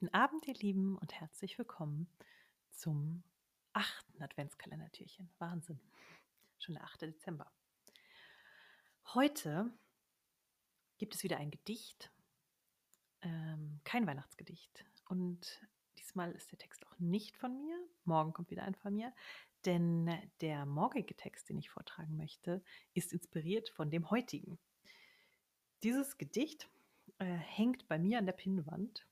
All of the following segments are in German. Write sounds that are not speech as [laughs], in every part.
Guten Abend, ihr Lieben, und herzlich willkommen zum achten Adventskalendertürchen. Wahnsinn. Schon der 8. Dezember. Heute gibt es wieder ein Gedicht, ähm, kein Weihnachtsgedicht. Und diesmal ist der Text auch nicht von mir. Morgen kommt wieder ein von mir. Denn der morgige Text, den ich vortragen möchte, ist inspiriert von dem heutigen. Dieses Gedicht äh, hängt bei mir an der Pinnwand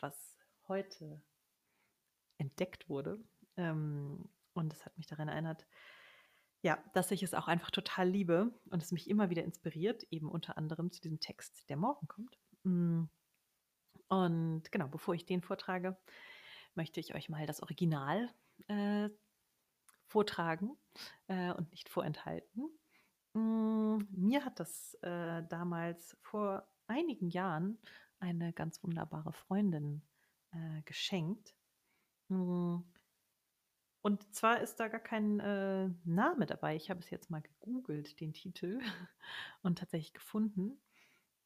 was heute entdeckt wurde. Ähm, und es hat mich daran erinnert, ja, dass ich es auch einfach total liebe und es mich immer wieder inspiriert, eben unter anderem zu diesem Text, der morgen kommt. Mm. Und genau, bevor ich den vortrage, möchte ich euch mal das Original äh, vortragen äh, und nicht vorenthalten. Mm, mir hat das äh, damals vor einigen Jahren eine ganz wunderbare Freundin äh, geschenkt. Hm. Und zwar ist da gar kein äh, Name dabei. Ich habe es jetzt mal gegoogelt, den Titel, [laughs] und tatsächlich gefunden.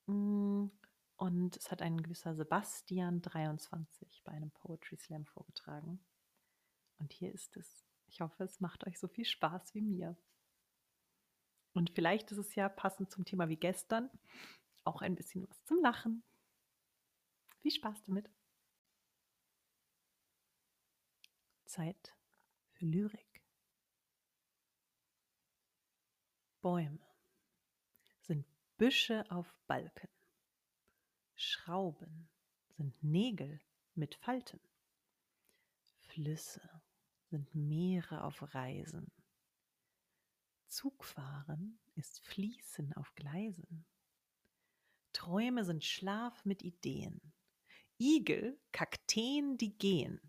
Hm. Und es hat ein gewisser Sebastian 23 bei einem Poetry Slam vorgetragen. Und hier ist es. Ich hoffe, es macht euch so viel Spaß wie mir. Und vielleicht ist es ja passend zum Thema wie gestern auch ein bisschen was zum Lachen. Viel Spaß damit. Zeit für Lyrik. Bäume sind Büsche auf Balken. Schrauben sind Nägel mit Falten. Flüsse sind Meere auf Reisen. Zugfahren ist Fließen auf Gleisen. Träume sind Schlaf mit Ideen. Igel, Kakteen, die gehen.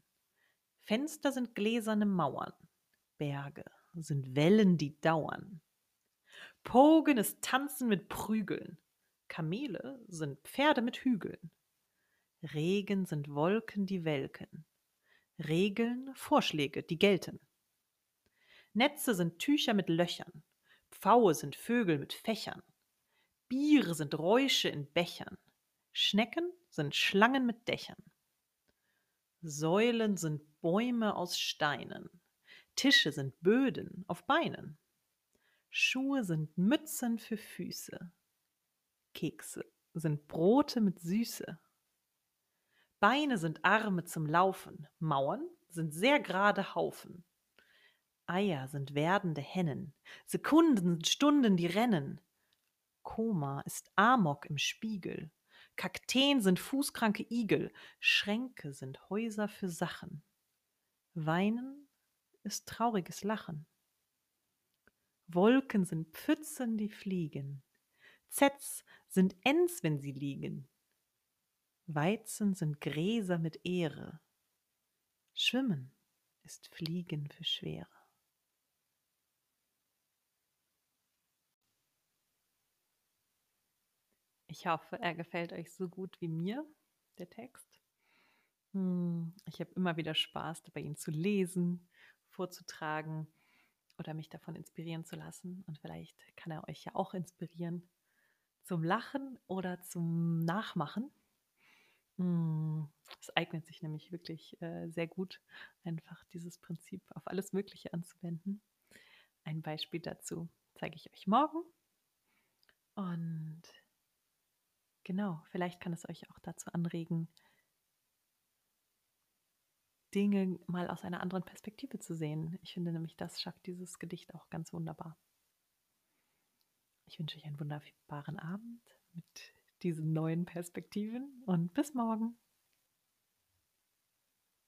Fenster sind gläserne Mauern. Berge sind Wellen, die dauern. Pogen ist Tanzen mit Prügeln. Kamele sind Pferde mit Hügeln. Regen sind Wolken, die welken. Regeln, Vorschläge, die gelten. Netze sind Tücher mit Löchern. Pfaue sind Vögel mit Fächern. Biere sind Räusche in Bechern. Schnecken sind Schlangen mit Dächern. Säulen sind Bäume aus Steinen. Tische sind Böden auf Beinen. Schuhe sind Mützen für Füße. Kekse sind Brote mit Süße. Beine sind Arme zum Laufen. Mauern sind sehr gerade Haufen. Eier sind werdende Hennen. Sekunden sind Stunden, die rennen. Koma ist Amok im Spiegel. Kakteen sind fußkranke Igel, Schränke sind Häuser für Sachen. Weinen ist trauriges Lachen. Wolken sind Pfützen, die fliegen. Zetz sind Ens, wenn sie liegen. Weizen sind Gräser mit Ehre. Schwimmen ist Fliegen für Schwere. Ich hoffe, er gefällt euch so gut wie mir, der Text. Hm, ich habe immer wieder Spaß dabei, ihn zu lesen, vorzutragen oder mich davon inspirieren zu lassen. Und vielleicht kann er euch ja auch inspirieren zum Lachen oder zum Nachmachen. Hm, es eignet sich nämlich wirklich äh, sehr gut, einfach dieses Prinzip auf alles Mögliche anzuwenden. Ein Beispiel dazu zeige ich euch morgen. Und Genau, vielleicht kann es euch auch dazu anregen, Dinge mal aus einer anderen Perspektive zu sehen. Ich finde nämlich, das schafft dieses Gedicht auch ganz wunderbar. Ich wünsche euch einen wunderbaren Abend mit diesen neuen Perspektiven und bis morgen.